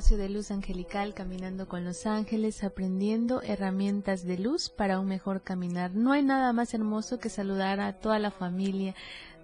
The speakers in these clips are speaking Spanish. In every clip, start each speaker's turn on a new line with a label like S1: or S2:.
S1: Espacio de luz angelical caminando con los ángeles, aprendiendo herramientas de luz para un mejor caminar. No hay nada más hermoso que saludar a toda la familia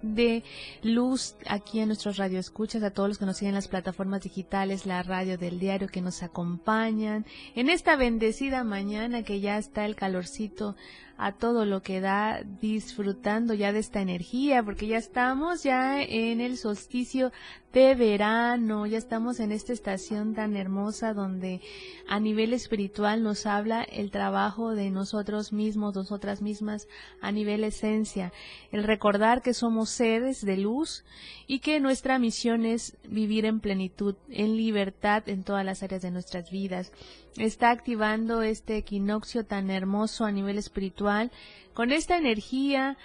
S1: de luz aquí en nuestros radioescuchas, a todos los que nos siguen en las plataformas digitales, la radio del diario que nos acompañan en esta bendecida mañana que ya está el calorcito a todo lo que da, disfrutando ya de esta energía, porque ya estamos ya en el solsticio de verano, ya estamos en esta estación tan hermosa donde a nivel espiritual nos habla el trabajo de nosotros mismos, nosotras mismas, a nivel esencia, el recordar que somos seres de luz y que nuestra misión es vivir en plenitud, en libertad en todas las áreas de nuestras vidas. Está activando este equinoccio tan hermoso a nivel espiritual con esta energía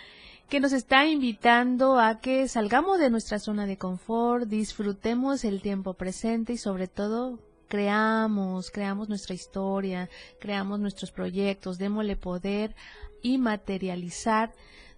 S1: que nos está invitando a que salgamos de nuestra zona de confort, disfrutemos el tiempo presente y sobre todo creamos, creamos nuestra historia, creamos nuestros proyectos, démosle poder y materializar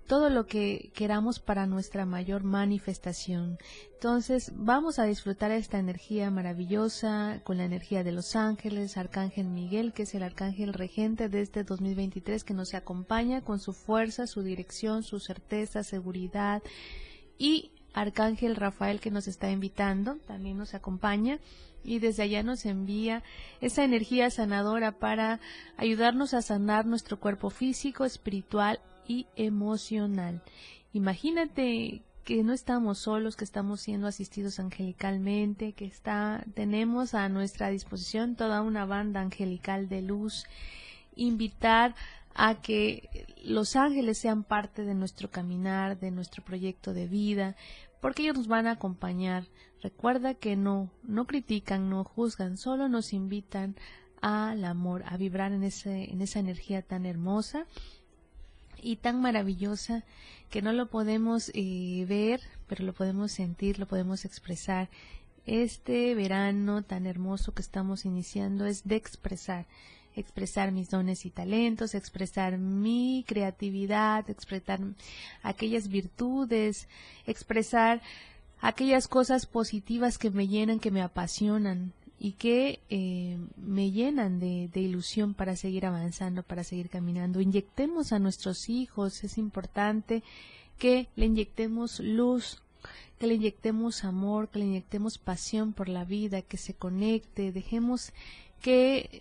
S1: todo lo que queramos para nuestra mayor manifestación. Entonces vamos a disfrutar esta energía maravillosa con la energía de los ángeles, Arcángel Miguel, que es el Arcángel regente de este 2023 que nos acompaña con su fuerza, su dirección, su certeza, seguridad y Arcángel Rafael que nos está invitando, también nos acompaña y desde allá nos envía esa energía sanadora para ayudarnos a sanar nuestro cuerpo físico, espiritual y emocional. Imagínate que no estamos solos, que estamos siendo asistidos angelicalmente, que está, tenemos a nuestra disposición toda una banda angelical de luz. Invitar a que los ángeles sean parte de nuestro caminar, de nuestro proyecto de vida, porque ellos nos van a acompañar. Recuerda que no, no critican, no juzgan, solo nos invitan al amor, a vibrar en, ese, en esa energía tan hermosa y tan maravillosa que no lo podemos eh, ver, pero lo podemos sentir, lo podemos expresar. Este verano tan hermoso que estamos iniciando es de expresar, expresar mis dones y talentos, expresar mi creatividad, expresar aquellas virtudes, expresar aquellas cosas positivas que me llenan, que me apasionan, y que eh, me llenan de, de, ilusión para seguir avanzando, para seguir caminando. Inyectemos a nuestros hijos, es importante que le inyectemos luz, que le inyectemos amor, que le inyectemos pasión por la vida, que se conecte, dejemos que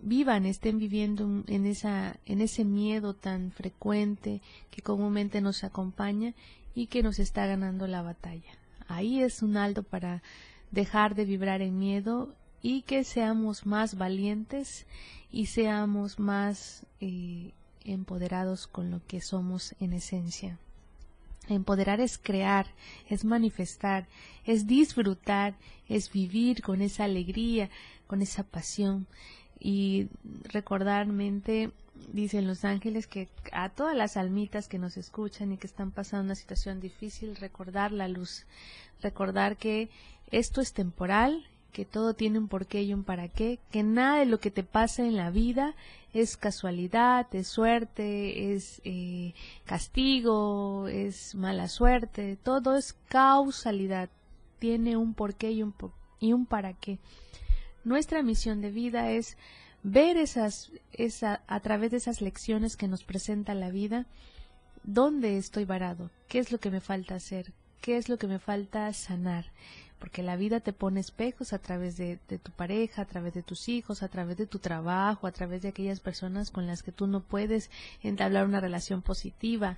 S1: vivan, estén viviendo en esa en ese miedo tan frecuente que comúnmente nos acompaña y que nos está ganando la batalla. Ahí es un alto para dejar de vibrar en miedo y que seamos más valientes y seamos más eh, empoderados con lo que somos en esencia. Empoderar es crear, es manifestar, es disfrutar, es vivir con esa alegría, con esa pasión y recordar mente dicen los ángeles que a todas las almitas que nos escuchan y que están pasando una situación difícil recordar la luz, recordar que esto es temporal, que todo tiene un porqué y un para qué, que nada de lo que te pasa en la vida es casualidad, es suerte, es eh, castigo, es mala suerte, todo es causalidad, tiene un porqué y un, y un para qué. Nuestra misión de vida es ver esas, esa, a través de esas lecciones que nos presenta la vida, dónde estoy varado, qué es lo que me falta hacer, qué es lo que me falta sanar porque la vida te pone espejos a través de, tu pareja, a través de tus hijos, a través de tu trabajo, a través de aquellas personas con las que tú no puedes entablar una relación positiva.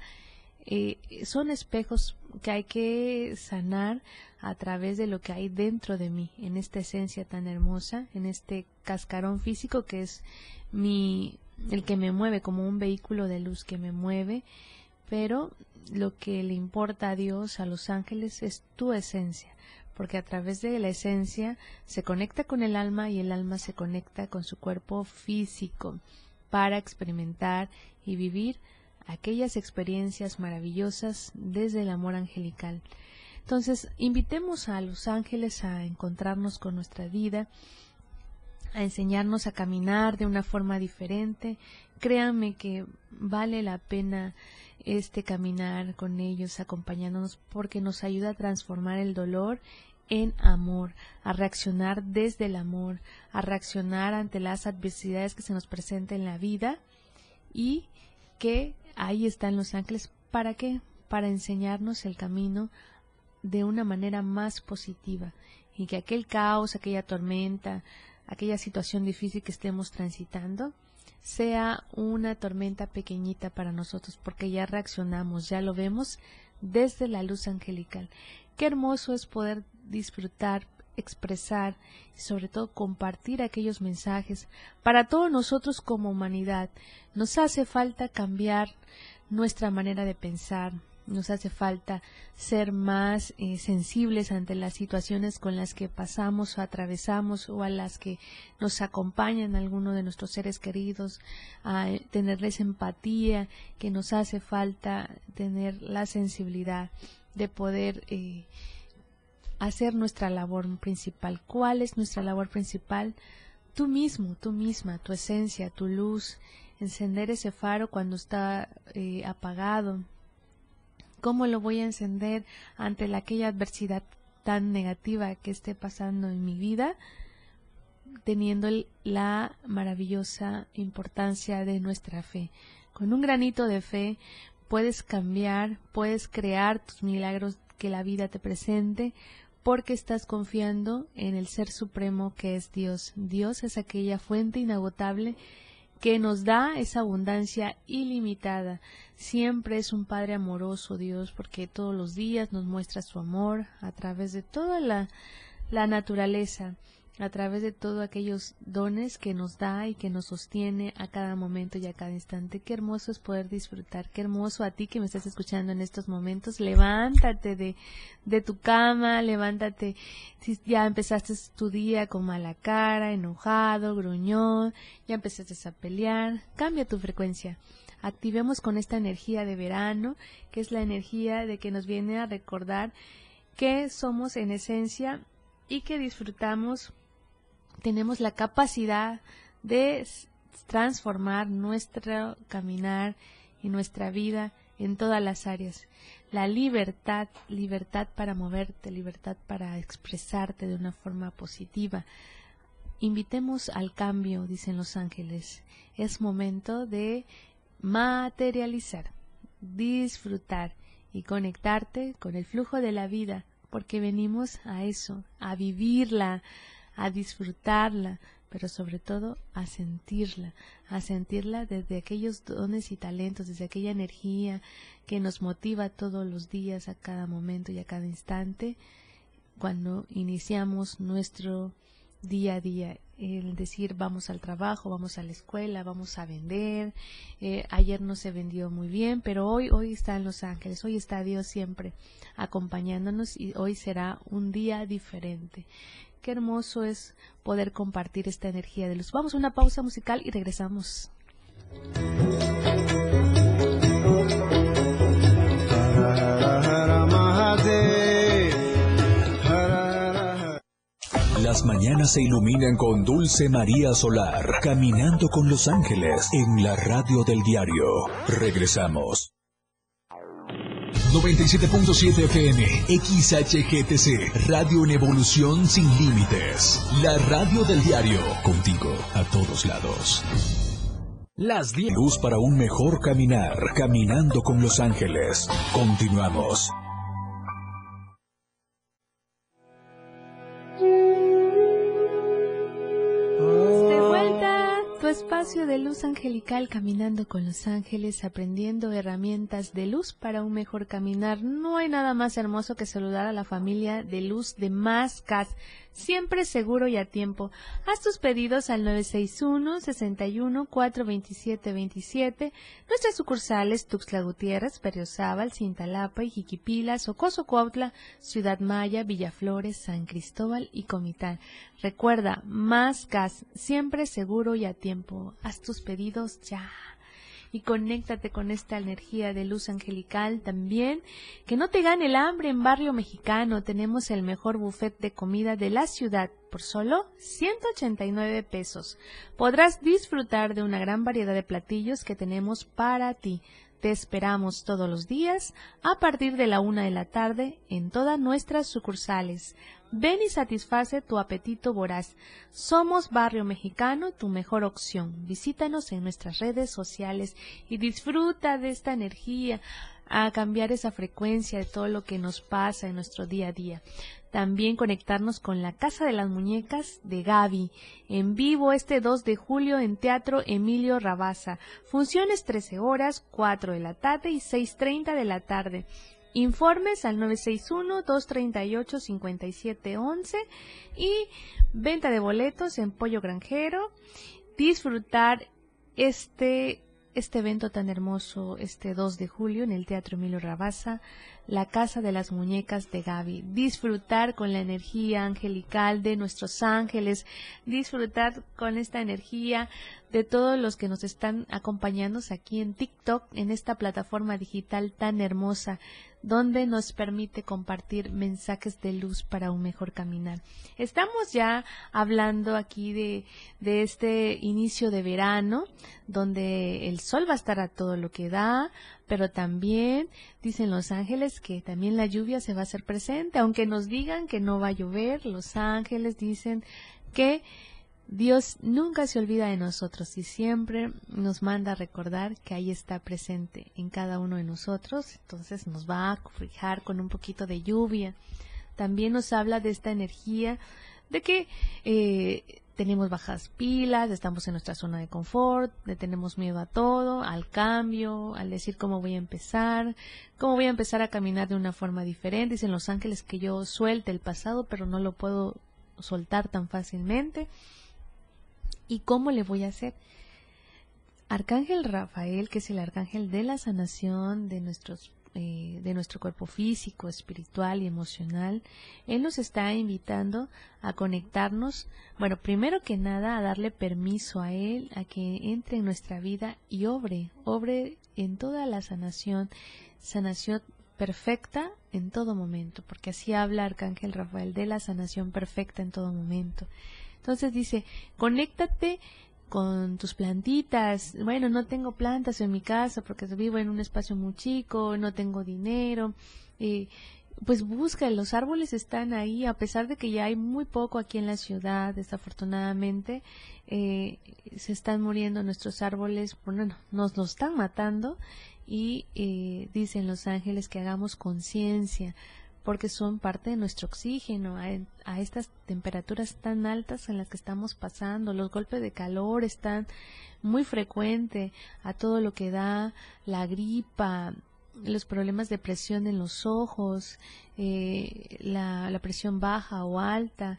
S1: Eh, son espejos que hay que sanar a través de lo que hay dentro de mí, en esta esencia tan hermosa, en este cascarón físico que es mi, el que me mueve como un vehículo de luz que me mueve pero lo que le importa a Dios, a los ángeles, es tu esencia, porque a través de la esencia se conecta con el alma y el alma se conecta con su cuerpo físico para experimentar y vivir aquellas experiencias maravillosas desde el amor angelical. Entonces, invitemos a los ángeles a encontrarnos con nuestra vida, a enseñarnos a caminar de una forma diferente. Créanme que vale la pena este caminar con ellos, acompañándonos, porque nos ayuda a transformar el dolor en amor, a reaccionar desde el amor, a reaccionar ante las adversidades que se nos presentan en la vida y que ahí están los ángeles. ¿Para qué? Para enseñarnos el camino de una manera más positiva y que aquel caos, aquella tormenta, aquella situación difícil que estemos transitando, sea una tormenta pequeñita para nosotros, porque ya reaccionamos, ya lo vemos desde la luz angelical. Qué hermoso es poder disfrutar, expresar y sobre todo compartir aquellos mensajes para todos nosotros como humanidad. Nos hace falta cambiar nuestra manera de pensar, nos hace falta ser más eh, sensibles ante las situaciones con las que pasamos o atravesamos o a las que nos acompañan algunos de nuestros seres queridos, a tenerles empatía, que nos hace falta tener la sensibilidad de poder eh, hacer nuestra labor principal. ¿Cuál es nuestra labor principal? Tú mismo, tú misma, tu esencia, tu luz, encender ese faro cuando está eh, apagado, ¿Cómo lo voy a encender ante la, aquella adversidad tan negativa que esté pasando en mi vida? teniendo la maravillosa importancia de nuestra fe. Con un granito de fe puedes cambiar, puedes crear tus milagros que la vida te presente, porque estás confiando en el Ser Supremo que es Dios. Dios es aquella fuente inagotable que nos da esa abundancia ilimitada. Siempre es un Padre amoroso Dios porque todos los días nos muestra su amor a través de toda la, la naturaleza a través de todos aquellos dones que nos da y que nos sostiene a cada momento y a cada instante. Qué hermoso es poder disfrutar, qué hermoso a ti que me estás escuchando en estos momentos. Levántate de, de tu cama, levántate si ya empezaste tu día con mala cara, enojado, gruñón, ya empezaste a pelear, cambia tu frecuencia. Activemos con esta energía de verano, que es la energía de que nos viene a recordar que somos en esencia y que disfrutamos tenemos la capacidad de transformar nuestro caminar y nuestra vida en todas las áreas. La libertad, libertad para moverte, libertad para expresarte de una forma positiva. Invitemos al cambio, dicen los ángeles. Es momento de materializar, disfrutar y conectarte con el flujo de la vida, porque venimos a eso, a vivirla, a disfrutarla, pero sobre todo a sentirla, a sentirla desde aquellos dones y talentos, desde aquella energía que nos motiva todos los días, a cada momento y a cada instante, cuando iniciamos nuestro día a día, el decir vamos al trabajo, vamos a la escuela, vamos a vender, eh, ayer no se vendió muy bien, pero hoy, hoy está en Los Ángeles, hoy está Dios siempre acompañándonos y hoy será un día diferente. Qué hermoso es poder compartir esta energía de luz. Vamos a una pausa musical y regresamos.
S2: Las mañanas se iluminan con Dulce María Solar, caminando con los ángeles en la radio del diario. Regresamos. 97.7 FM, XHGTC, Radio en Evolución Sin Límites. La radio del diario, contigo a todos lados. Las 10. Luz para un mejor caminar, caminando con los ángeles. Continuamos.
S1: Espacio de luz angelical caminando con los ángeles, aprendiendo herramientas de luz para un mejor caminar. No hay nada más hermoso que saludar a la familia de luz de Mascas. Siempre seguro y a tiempo. Haz tus pedidos al 961 61 427 27. Nuestras sucursales Tuxtla Gutiérrez, Periozábal, Cintalapa, Ijiquipila, Socoso Cuautla, Ciudad Maya, Villaflores, San Cristóbal y Comitán. Recuerda, más gas, siempre seguro y a tiempo. Haz tus pedidos ya y conéctate con esta energía de luz angelical también. Que no te gane el hambre en Barrio Mexicano. Tenemos el mejor buffet de comida de la ciudad por solo 189 pesos. Podrás disfrutar de una gran variedad de platillos que tenemos para ti. Te esperamos todos los días a partir de la una de la tarde en todas nuestras sucursales. Ven y satisface tu apetito voraz. Somos Barrio Mexicano, tu mejor opción. Visítanos en nuestras redes sociales y disfruta de esta energía a cambiar esa frecuencia de todo lo que nos pasa en nuestro día a día. También conectarnos con la Casa de las Muñecas de Gaby, en vivo este 2 de julio en Teatro Emilio Rabaza. Funciones 13 horas, 4 de la tarde y 6.30 de la tarde. Informes al 961-238-5711 y venta de boletos en Pollo Granjero. Disfrutar este, este evento tan hermoso este 2 de julio en el Teatro Emilio Rabaza la casa de las muñecas de Gaby, disfrutar con la energía angelical de nuestros ángeles, disfrutar con esta energía de todos los que nos están acompañando aquí en TikTok, en esta plataforma digital tan hermosa, donde nos permite compartir mensajes de luz para un mejor caminar. Estamos ya hablando aquí de, de este inicio de verano, donde el sol va a estar a todo lo que da, pero también dicen los ángeles que también la lluvia se va a hacer presente, aunque nos digan que no va a llover, los ángeles dicen que Dios nunca se olvida de nosotros y siempre nos manda a recordar que ahí está presente en cada uno de nosotros, entonces nos va a fijar con un poquito de lluvia. También nos habla de esta energía de que eh, tenemos bajas pilas, estamos en nuestra zona de confort, le tenemos miedo a todo, al cambio, al decir cómo voy a empezar, cómo voy a empezar a caminar de una forma diferente. Dicen los ángeles que yo suelte el pasado, pero no lo puedo soltar tan fácilmente. ¿Y cómo le voy a hacer? Arcángel Rafael, que es el arcángel de la sanación de nuestros eh, de nuestro cuerpo físico, espiritual y emocional, Él nos está invitando a conectarnos, bueno, primero que nada a darle permiso a Él a que entre en nuestra vida y obre, obre en toda la sanación, sanación perfecta en todo momento, porque así habla Arcángel Rafael de la sanación perfecta en todo momento. Entonces dice, conéctate con tus plantitas. Bueno, no tengo plantas en mi casa porque vivo en un espacio muy chico, no tengo dinero. Eh, pues busca, los árboles están ahí, a pesar de que ya hay muy poco aquí en la ciudad, desafortunadamente, eh, se están muriendo nuestros árboles, bueno, nos los están matando y eh, dicen los ángeles que hagamos conciencia, porque son parte de nuestro oxígeno a, estas temperaturas tan altas en las que estamos pasando. Los golpes de calor están muy frecuentes a todo lo que da la gripa, los problemas de presión en los ojos, eh, la presión baja o alta.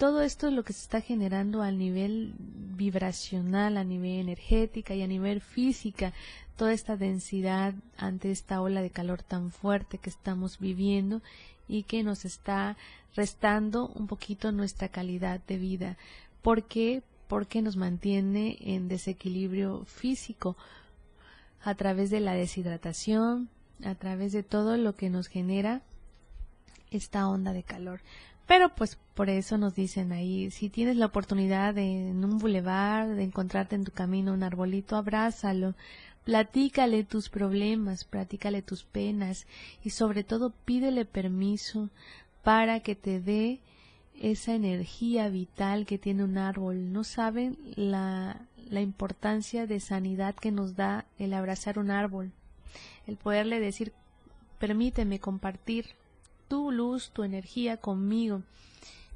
S1: Todo esto es lo que se está generando a nivel vibracional, a nivel energética y a nivel física toda esta densidad ante esta ola de calor tan fuerte que estamos viviendo y que nos está restando un poquito nuestra calidad de vida. ¿Por qué? Porque nos mantiene en desequilibrio físico a través de la deshidratación, a través de todo lo que nos genera esta onda de calor. Pero pues por eso nos dicen ahí, si tienes la oportunidad de, en un bulevar de encontrarte en tu camino un arbolito, abrázalo, Platícale tus problemas, platícale tus penas y sobre todo pídele permiso para que te dé esa energía vital que tiene un árbol. No saben la, la importancia de sanidad que nos da el abrazar un árbol, el poderle decir, permíteme compartir tu luz, tu energía conmigo.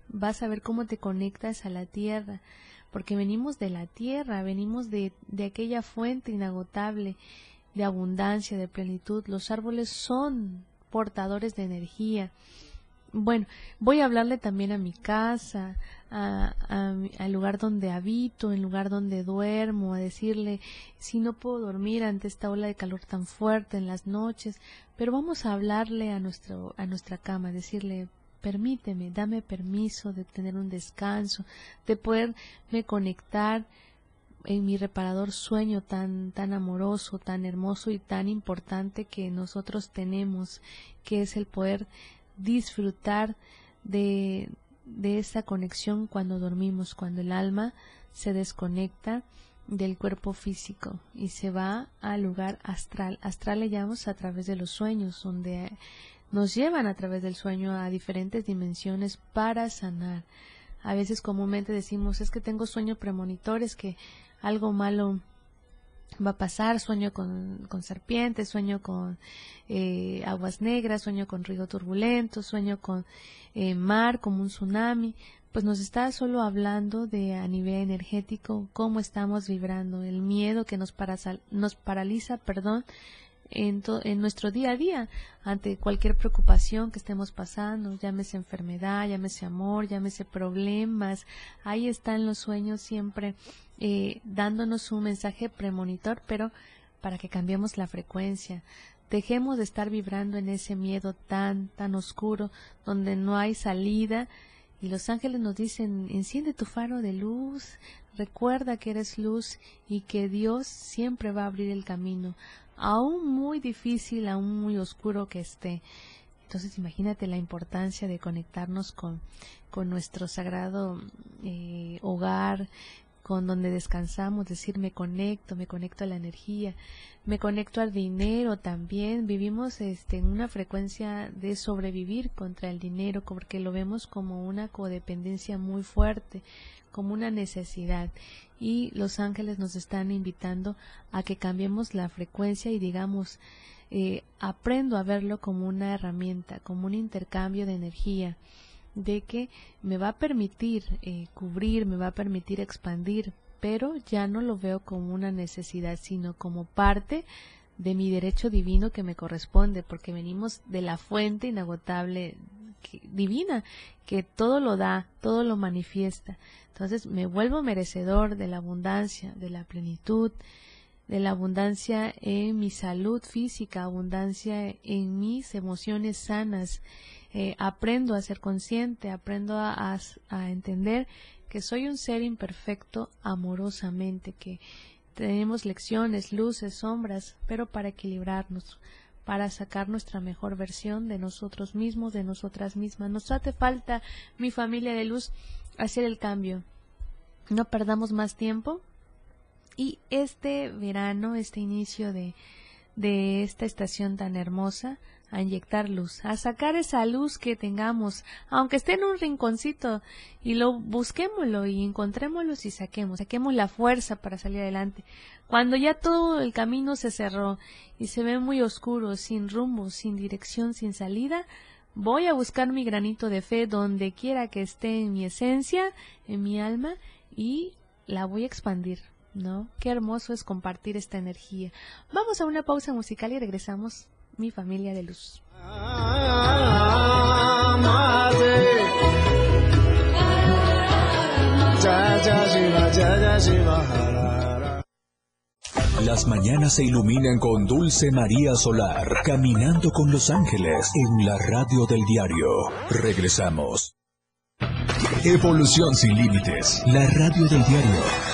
S1: Vas a ver cómo te conectas a la tierra porque venimos de la tierra, venimos de, de aquella fuente inagotable de abundancia, de plenitud. Los árboles son portadores de energía. bueno, voy a hablarle también a mi casa, al lugar donde habito, el lugar donde duermo, a decirle si no puedo dormir ante esta ola de calor tan fuerte en las noches, pero vamos a hablarle a nuestro a nuestra cama, decirle permíteme, dame permiso de tener un descanso, de poderme conectar en mi reparador sueño tan tan amoroso, tan hermoso y tan importante que nosotros tenemos, que es el poder disfrutar de, de esa conexión cuando dormimos, cuando el alma se desconecta del cuerpo físico y se va al lugar astral. Astral le llamamos a través de los sueños, donde nos llevan a través del sueño a diferentes dimensiones para sanar. A veces comúnmente decimos es que tengo sueños premonitores, que algo malo va a pasar, sueño con, con serpientes, sueño con eh, aguas negras, sueño con río turbulento, sueño con eh, mar como un tsunami, pues nos está solo hablando de a nivel energético cómo estamos vibrando, el miedo que nos, nos paraliza, perdón, en, en, nuestro día a día ante cualquier preocupación que estemos pasando, llámese enfermedad, llámese amor, llámese problemas. Ahí están los sueños siempre eh, dándonos un mensaje premonitor, pero para que cambiemos la frecuencia. Dejemos de estar vibrando en ese miedo tan, tan oscuro, donde no hay salida. Y los ángeles nos dicen, enciende tu faro de luz, recuerda que eres luz y que Dios siempre va a abrir el camino, aún muy difícil, aún muy oscuro que esté. Entonces imagínate la importancia de conectarnos con, con nuestro sagrado eh, hogar, con donde descansamos, decir me conecto, me conecto a la energía, me conecto al dinero también. Vivimos este, en una frecuencia de sobrevivir contra el dinero porque lo vemos como una codependencia muy fuerte, como una necesidad. Y los ángeles nos están invitando a que cambiemos la frecuencia y digamos, eh, aprendo a verlo como una herramienta, como un intercambio de energía de que me va a permitir eh, cubrir, me va a permitir expandir, pero ya no lo veo como una necesidad, sino como parte de mi derecho divino que me corresponde, porque venimos de la fuente inagotable divina, que todo lo da, todo lo manifiesta. Entonces me vuelvo merecedor de la abundancia, de la plenitud, de la abundancia en mi salud física, abundancia en mis emociones sanas, eh, aprendo a ser consciente, aprendo a, entender que soy un ser imperfecto amorosamente, que tenemos lecciones, luces, sombras, pero para equilibrarnos, para sacar nuestra mejor versión de nosotros mismos, de nosotras mismas. Nos hace falta, mi familia de luz, hacer el cambio. No perdamos más tiempo. Y este verano, este inicio de, de esta estación tan hermosa, a inyectar luz, a sacar esa luz que tengamos, aunque esté en un rinconcito, y lo busquémoslo y encontrémoslo y saquemos, saquemos la fuerza para salir adelante. Cuando ya todo el camino se cerró y se ve muy oscuro, sin rumbo, sin dirección, sin salida, voy a buscar mi granito de fe donde quiera que esté en mi esencia, en mi alma, y la voy a expandir. ¿No? Qué hermoso es compartir esta energía. Vamos a una pausa musical y regresamos mi familia de luz.
S2: Las mañanas se iluminan con Dulce María Solar, caminando con los ángeles en la radio del diario. Regresamos. Evolución sin límites, la radio del diario.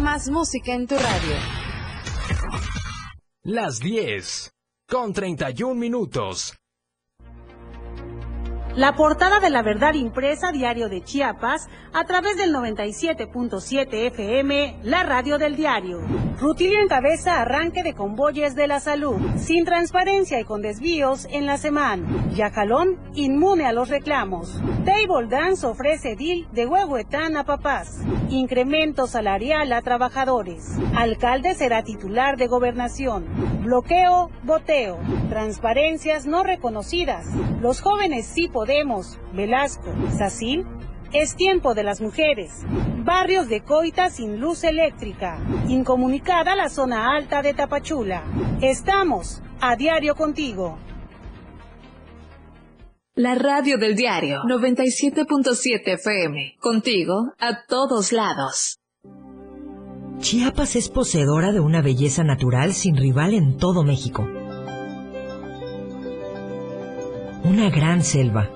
S3: Más música en tu radio.
S4: Las 10, con 31 minutos. La portada de la verdad impresa diario de Chiapas a través del 97.7 FM, la radio del diario. Rutilio encabeza arranque de convoyes de la salud, sin transparencia y con desvíos en la semana. Yacalón inmune a los reclamos. Table Dance ofrece deal de Huehuetán a papás. Incremento salarial a trabajadores. Alcalde será titular de gobernación. Bloqueo, boteo. Transparencias no reconocidas. Los jóvenes sí podemos. Velasco, Sacil, es tiempo de las mujeres. Barrios de Coita sin luz eléctrica. Incomunicada la zona alta de Tapachula. Estamos a diario contigo.
S5: La radio del diario 97.7 FM. Contigo a todos lados.
S6: Chiapas es poseedora de una belleza natural sin rival en todo México. Una gran selva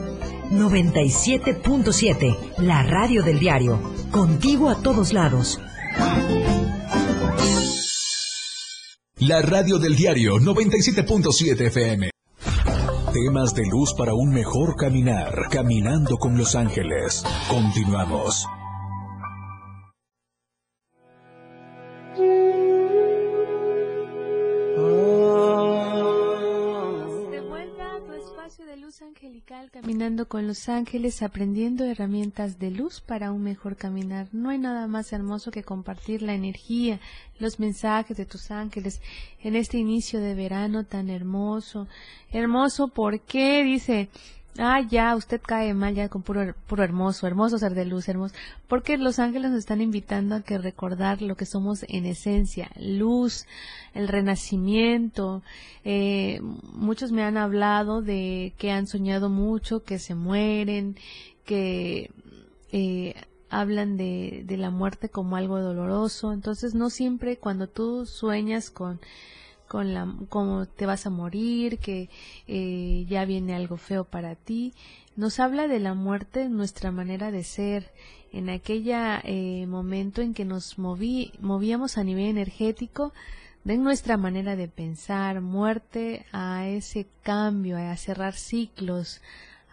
S6: 97.7, la radio del diario. Contigo a todos lados.
S2: La radio del diario 97.7 FM. Temas de luz para un mejor caminar. Caminando con los ángeles. Continuamos.
S1: Caminando con los ángeles, aprendiendo herramientas de luz para un mejor caminar. No hay nada más hermoso que compartir la energía, los mensajes de tus ángeles en este inicio de verano tan hermoso. Hermoso porque dice, Ah, ya, usted cae mal ya con puro, puro hermoso, hermoso ser de luz, hermoso. Porque los ángeles nos están invitando a que recordar lo que somos en esencia, luz, el renacimiento. Eh, muchos me han hablado de que han soñado mucho, que se mueren, que eh, hablan de, de la muerte como algo doloroso. Entonces, no siempre cuando tú sueñas con con la, cómo te vas a morir, que eh, ya viene algo feo para ti. Nos habla de la muerte, nuestra manera de ser, en aquella eh, momento en que nos moví, movíamos a nivel energético, de nuestra manera de pensar, muerte a ese cambio, a cerrar ciclos,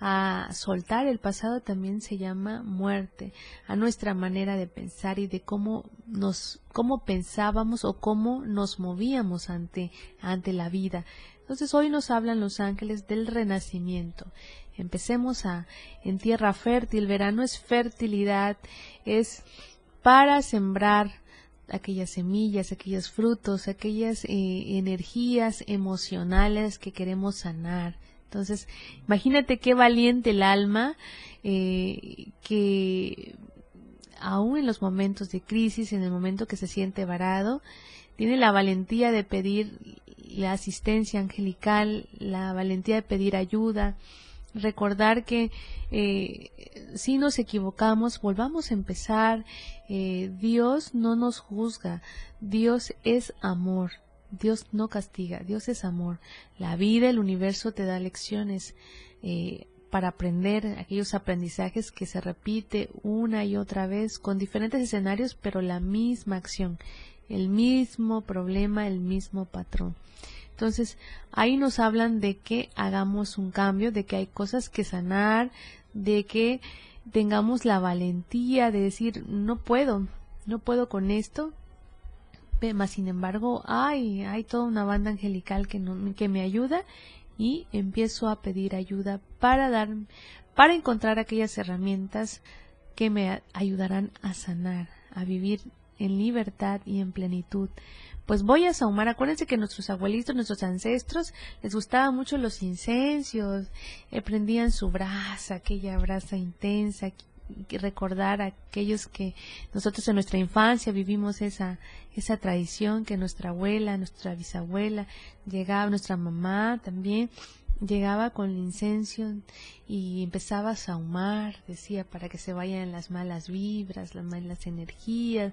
S1: a soltar el pasado también se llama muerte, a nuestra manera de pensar y de cómo nos, cómo pensábamos o cómo nos movíamos ante, ante la vida. Entonces hoy nos hablan los ángeles del renacimiento. Empecemos a, en tierra fértil, verano es fertilidad, es para sembrar aquellas semillas, aquellos frutos, aquellas eh, energías emocionales que queremos sanar entonces, imagínate qué valiente el alma eh, que aún en los momentos de crisis, en el momento que se siente varado, tiene la valentía de pedir la asistencia angelical, la valentía de pedir ayuda, recordar que eh, si nos equivocamos, volvamos a empezar, eh, Dios no nos juzga, Dios es amor, Dios no castiga, Dios es amor. La vida, el universo te da lecciones eh, para aprender aquellos aprendizajes que se repite una y otra vez con diferentes escenarios, pero la misma acción, el mismo problema, el mismo patrón. Entonces, ahí nos hablan de que hagamos un cambio, de que hay cosas que sanar, de que tengamos la valentía de decir, no puedo, no puedo con esto, más sin embargo, hay, hay toda una banda angelical que, que me ayuda y empiezo a pedir ayuda para dar, para encontrar aquellas herramientas que me ayudarán a sanar, a vivir en libertad y en plenitud. Pues voy a sahumar. Acuérdense que nuestros abuelitos, nuestros ancestros, les gustaban mucho los incensios, eh, prendían su brasa, aquella brasa intensa, recordar a aquellos que nosotros en nuestra infancia vivimos esa, esa tradición que nuestra abuela, nuestra bisabuela llegaba, nuestra mamá también, llegaba con incenso y empezaba a sahumar, decía, para que se vayan las malas vibras, las malas energías,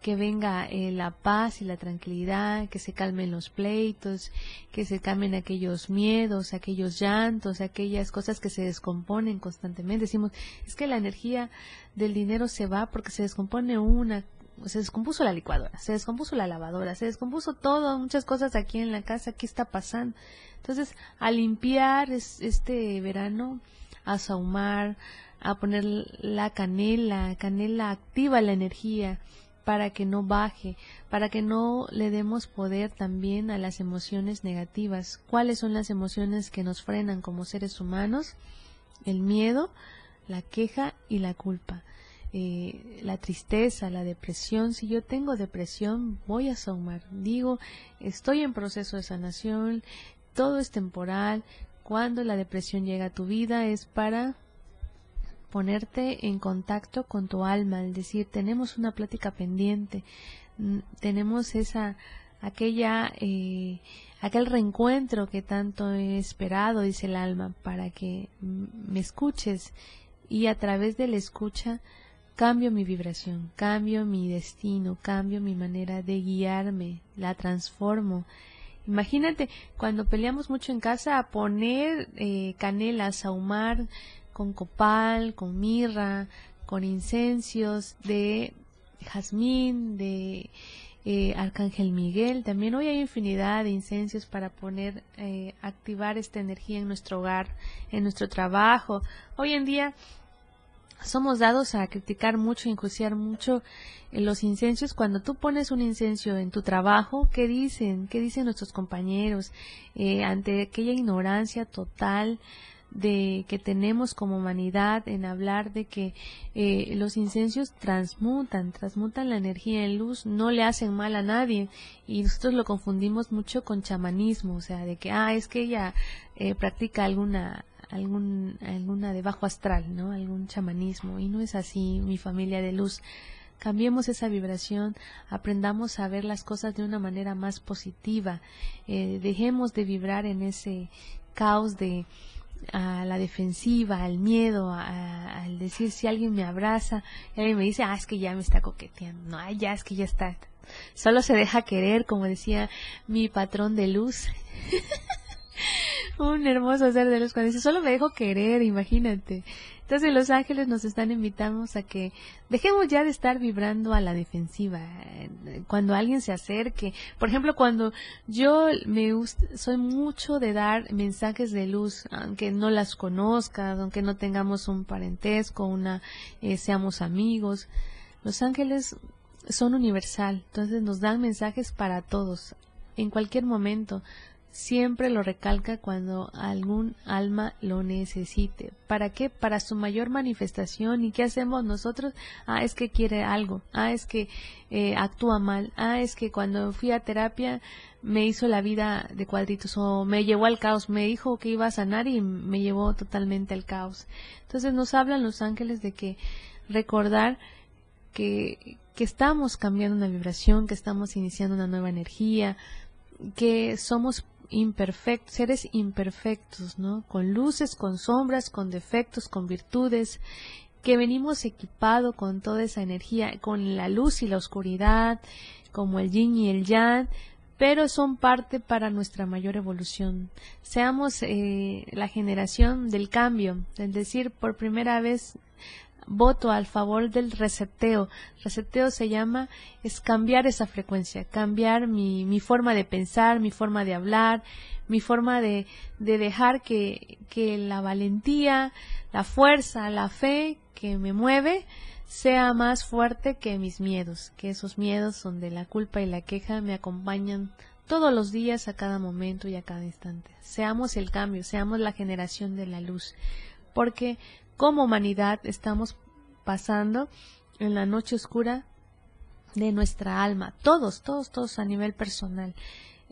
S1: que venga eh, la paz y la tranquilidad, que se calmen los pleitos, que se calmen aquellos miedos, aquellos llantos, aquellas cosas que se descomponen constantemente. Decimos, es que la energía del dinero se va porque se descompone una, se descompuso la licuadora, se descompuso la lavadora, se descompuso todo, muchas cosas aquí en la casa, ¿qué está pasando? Entonces, a limpiar este verano, a sahumar, a poner la canela, canela activa la energía para que no baje, para que no le demos poder también a las emociones negativas. ¿Cuáles son las emociones que nos frenan como seres humanos? El miedo, la queja y la culpa. Eh, la tristeza, la depresión. Si yo tengo depresión, voy a sahumar. Digo, estoy en proceso de sanación, todo es temporal. Cuando la depresión llega a tu vida es para ponerte en contacto con tu alma, es decir, tenemos una plática pendiente, tenemos esa aquella eh, aquel reencuentro que tanto he esperado, dice el alma, para que me escuches y a través de la escucha cambio mi vibración, cambio mi destino, cambio mi manera de guiarme, la transformo. Imagínate cuando peleamos mucho en casa a poner eh, canela, sahumar con copal, con mirra, con incensios de jazmín, de eh, Arcángel Miguel. También hoy hay infinidad de incensios para poner, eh, activar esta energía en nuestro hogar, en nuestro trabajo. Hoy en día somos dados a criticar mucho, enjuiciar mucho en los incensios. Cuando tú pones un incenso en tu trabajo, ¿qué dicen? ¿Qué dicen nuestros compañeros? Eh, ante aquella ignorancia total de que tenemos como humanidad en hablar de que eh, los incensios transmutan, transmutan la energía en luz, no le hacen mal a nadie y nosotros lo confundimos mucho con chamanismo, o sea, de que ah es que ella eh, practica alguna algún alguna de bajo astral, ¿no? Algún chamanismo y no es así, mi familia de luz. Cambiemos esa vibración, aprendamos a ver las cosas de una manera más positiva, eh, dejemos de vibrar en ese caos de a la defensiva, al miedo, al decir si alguien me abraza, alguien me dice, ah, es que ya me está coqueteando, no, ya es que ya está, solo se deja querer, como decía mi patrón de luz. Un hermoso ser de luz cuando dice, solo me dejo querer, imagínate. Entonces los ángeles nos están invitando a que dejemos ya de estar vibrando a la defensiva. Cuando alguien se acerque, por ejemplo, cuando yo me soy mucho de dar mensajes de luz, aunque no las conozcas, aunque no tengamos un parentesco, una eh, seamos amigos. Los ángeles son universal, entonces nos dan mensajes para todos, en cualquier momento siempre lo recalca cuando algún alma lo necesite. ¿Para qué? Para su mayor manifestación. ¿Y qué hacemos nosotros? Ah, es que quiere algo. Ah, es que eh, actúa mal. Ah, es que cuando fui a terapia me hizo la vida de cuadritos o me llevó al caos. Me dijo que iba a sanar y me llevó totalmente al caos. Entonces nos hablan los ángeles de que recordar que, que estamos cambiando una vibración, que estamos iniciando una nueva energía, que somos imperfectos, seres imperfectos, ¿no? Con luces, con sombras, con defectos, con virtudes, que venimos equipado con toda esa energía, con la luz y la oscuridad, como el yin y el yang, pero son parte para nuestra mayor evolución. Seamos eh, la generación del cambio, es decir, por primera vez voto al favor del reseteo. Reseteo se llama es cambiar esa frecuencia, cambiar mi, mi forma de pensar, mi forma de hablar, mi forma de, de dejar que, que la valentía, la fuerza, la fe que me mueve sea más fuerte que mis miedos, que esos miedos donde la culpa y la queja me acompañan todos los días, a cada momento y a cada instante. Seamos el cambio, seamos la generación de la luz, porque como humanidad estamos pasando en la noche oscura de nuestra alma, todos, todos, todos a nivel personal.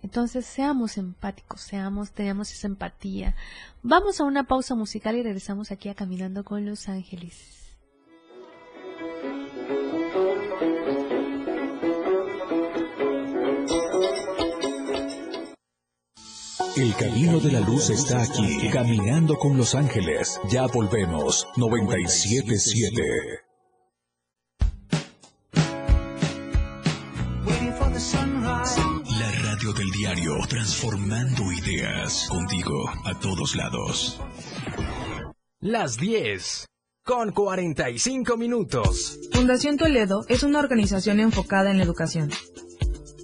S1: Entonces, seamos empáticos, seamos, tenemos esa empatía. Vamos a una pausa musical y regresamos aquí a Caminando con los Ángeles.
S2: El camino de la luz está aquí, caminando con los ángeles. Ya volvemos. 977. La radio del diario, transformando ideas contigo a todos lados.
S7: Las 10 con 45 minutos.
S8: Fundación Toledo es una organización enfocada en la educación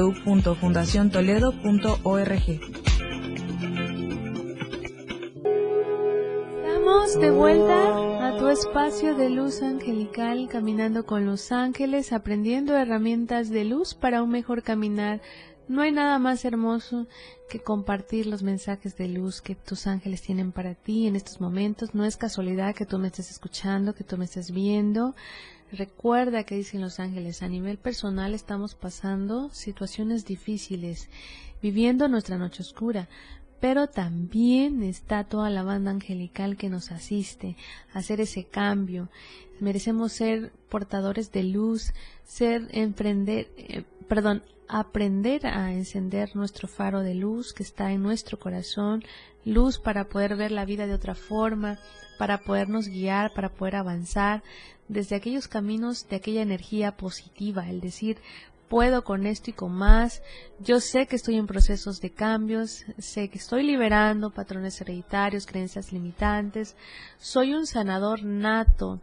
S8: www.fundaciontoledo.org.
S1: De vuelta a tu espacio de luz angelical, caminando con los ángeles, aprendiendo herramientas de luz para un mejor caminar. No hay nada más hermoso que compartir los mensajes de luz que tus ángeles tienen para ti en estos momentos. No es casualidad que tú me estés escuchando, que tú me estés viendo. Recuerda que dicen los ángeles, a nivel personal estamos pasando situaciones difíciles, viviendo nuestra noche oscura, pero también está toda la banda angelical que nos asiste a hacer ese cambio. Merecemos ser portadores de luz, ser emprender, eh, perdón, aprender a encender nuestro faro de luz que está en nuestro corazón, luz para poder ver la vida de otra forma, para podernos guiar, para poder avanzar, desde aquellos caminos de aquella energía positiva, el decir, puedo con esto y con más, yo sé que estoy en procesos de cambios, sé que estoy liberando patrones hereditarios, creencias limitantes, soy un sanador nato.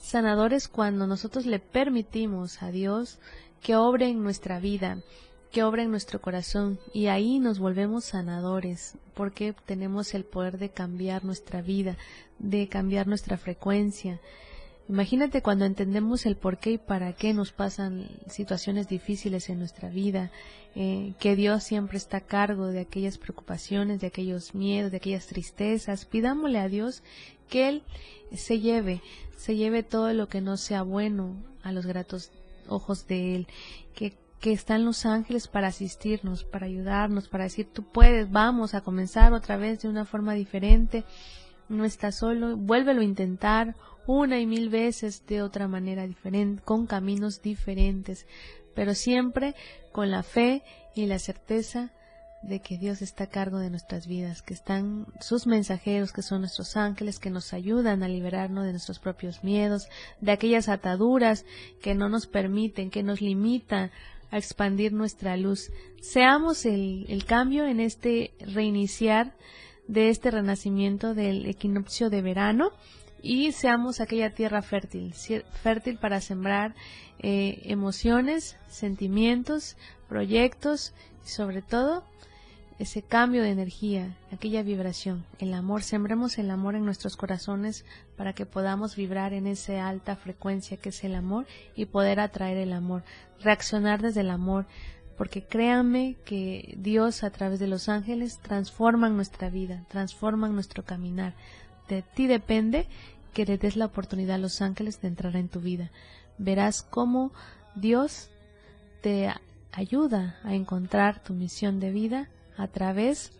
S1: Sanador es cuando nosotros le permitimos a Dios que obre en nuestra vida, que obre en nuestro corazón y ahí nos volvemos sanadores porque tenemos el poder de cambiar nuestra vida, de cambiar nuestra frecuencia. Imagínate cuando entendemos el por qué y para qué nos pasan situaciones difíciles en nuestra vida, eh, que Dios siempre está a cargo de aquellas preocupaciones, de aquellos miedos, de aquellas tristezas. Pidámosle a Dios que Él se lleve, se lleve todo lo que no sea bueno a los gratos ojos de Él, que, que están los ángeles para asistirnos, para ayudarnos, para decir tú puedes, vamos a comenzar otra vez de una forma diferente no estás solo, vuélvelo a intentar una y mil veces de otra manera diferente, con caminos diferentes, pero siempre con la fe y la certeza de que Dios está a cargo de nuestras vidas, que están sus mensajeros, que son nuestros ángeles, que nos ayudan a liberarnos de nuestros propios miedos, de aquellas ataduras que no nos permiten, que nos limitan a expandir nuestra luz. Seamos el, el cambio en este reiniciar de este renacimiento del equinoccio de verano y seamos aquella tierra fértil, fértil para sembrar eh, emociones, sentimientos, proyectos y sobre todo ese cambio de energía, aquella vibración, el amor, sembremos el amor en nuestros corazones para que podamos vibrar en esa alta frecuencia que es el amor y poder atraer el amor, reaccionar desde el amor, porque créanme que Dios a través de los ángeles transforman nuestra vida, transforman nuestro caminar. De ti depende que le des la oportunidad a los ángeles de entrar en tu vida. Verás cómo Dios te ayuda a encontrar tu misión de vida a través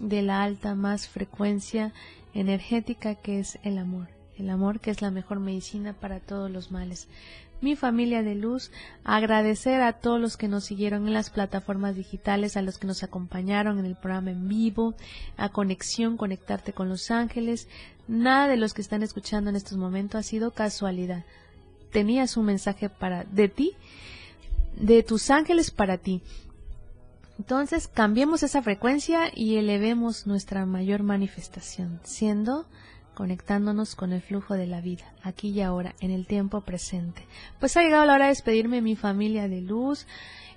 S1: de la alta más frecuencia energética que es el amor. El amor que es la mejor medicina para todos los males mi familia de luz, agradecer a todos los que nos siguieron en las plataformas digitales, a los que nos acompañaron en el programa en vivo, a Conexión, Conectarte con los Ángeles. Nada de los que están escuchando en estos momentos ha sido casualidad. Tenías un mensaje para de ti, de tus ángeles para ti. Entonces, cambiemos esa frecuencia y elevemos nuestra mayor manifestación, siendo conectándonos con el flujo de la vida, aquí y ahora, en el tiempo presente. Pues ha llegado la hora de despedirme de mi familia de luz.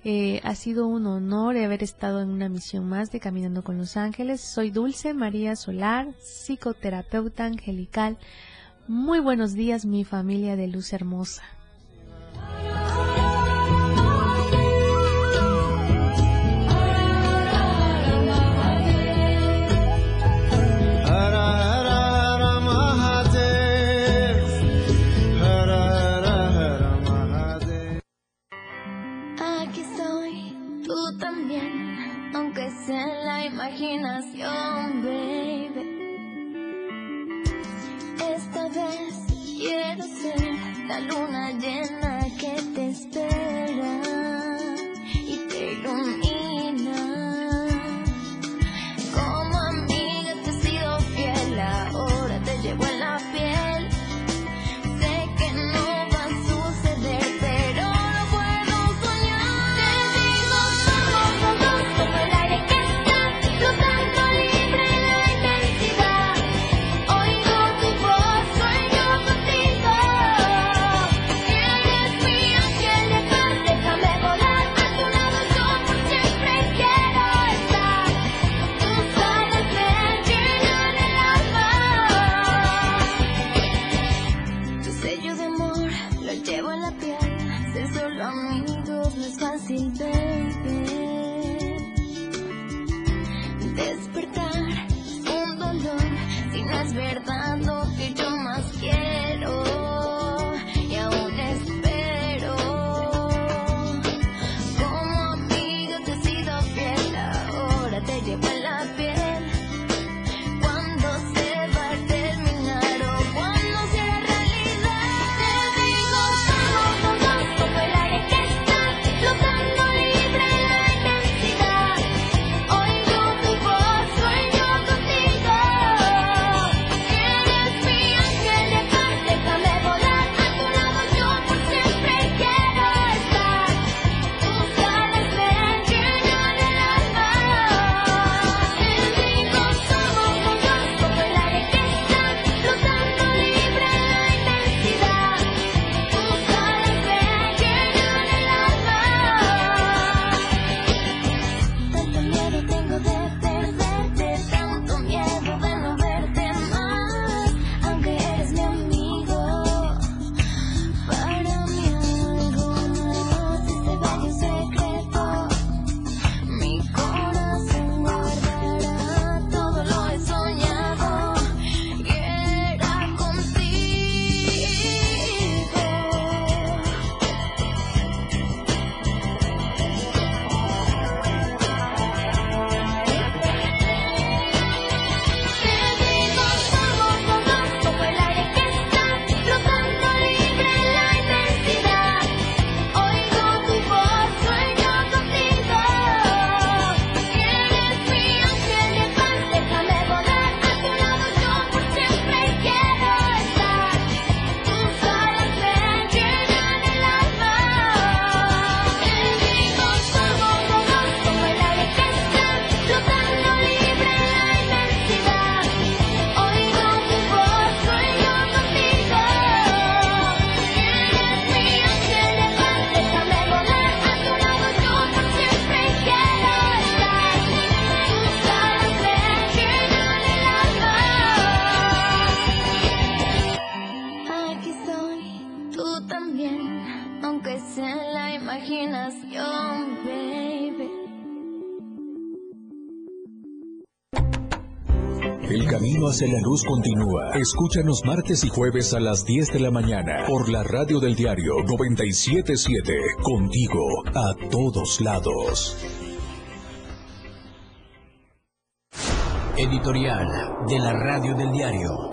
S1: Eh, ha sido un honor haber estado en una misión más de Caminando con los Ángeles. Soy Dulce María Solar, psicoterapeuta angelical. Muy buenos días, mi familia de luz hermosa.
S9: imaginación, baby. Esta vez quiero ser la
S2: luna llena. La luz continúa. Escúchanos martes y jueves a las 10 de la mañana por la radio del diario 977. Contigo a todos lados.
S10: Editorial de la Radio del Diario.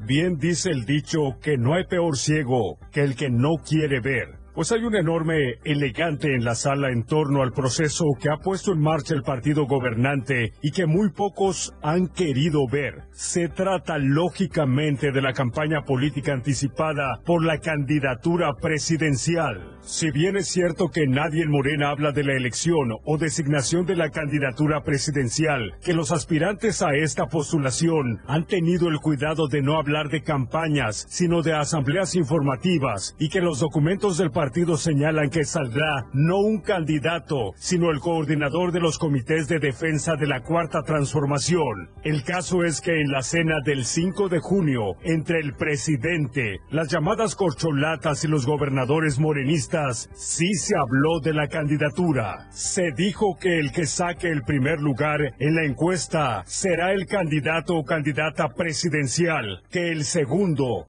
S11: Bien dice el dicho que no hay peor ciego que el que no quiere ver. Pues hay un enorme elegante en la sala en torno al proceso que ha puesto en marcha el partido gobernante y que muy pocos han querido ver. Se trata lógicamente de la campaña política anticipada por la candidatura presidencial. Si bien es cierto que nadie en Morena habla de la elección o designación de la candidatura presidencial, que los aspirantes a esta postulación han tenido el cuidado de no hablar de campañas, sino de asambleas informativas y que los documentos del partido señalan que saldrá no un candidato, sino el coordinador de los comités de defensa de la Cuarta Transformación. El caso es que en la cena del 5 de junio, entre el presidente, las llamadas corcholatas y los gobernadores morenistas, sí se habló de la candidatura. Se dijo que el que saque el primer lugar en la encuesta será el candidato o candidata presidencial, que el segundo